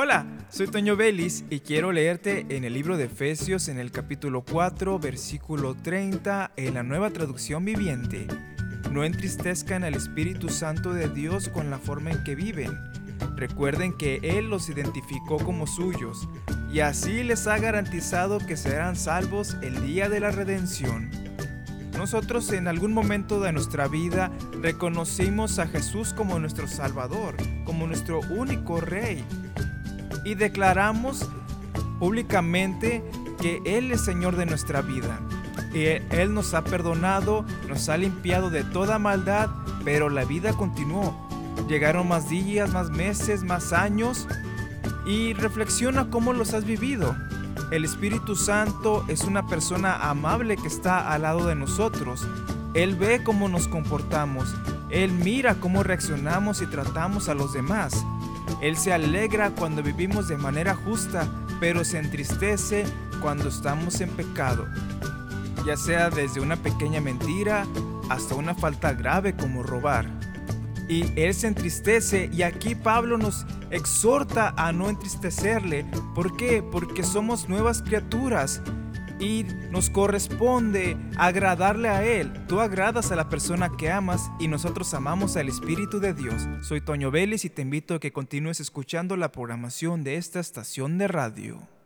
Hola, soy Toño Vélez y quiero leerte en el libro de Efesios en el capítulo 4, versículo 30, en la nueva traducción viviente. No entristezcan al Espíritu Santo de Dios con la forma en que viven. Recuerden que Él los identificó como suyos y así les ha garantizado que serán salvos el día de la redención. Nosotros en algún momento de nuestra vida reconocimos a Jesús como nuestro Salvador, como nuestro único Rey y declaramos públicamente que Él es Señor de nuestra vida. Y Él nos ha perdonado, nos ha limpiado de toda maldad, pero la vida continuó. Llegaron más días, más meses, más años y reflexiona cómo los has vivido. El Espíritu Santo es una persona amable que está al lado de nosotros. Él ve cómo nos comportamos. Él mira cómo reaccionamos y tratamos a los demás. Él se alegra cuando vivimos de manera justa, pero se entristece cuando estamos en pecado, ya sea desde una pequeña mentira hasta una falta grave como robar. Y Él se entristece y aquí Pablo nos exhorta a no entristecerle. ¿Por qué? Porque somos nuevas criaturas y nos corresponde agradarle a Él. Tú agradas a la persona que amas y nosotros amamos al Espíritu de Dios. Soy Toño Vélez y te invito a que continúes escuchando la programación de esta estación de radio.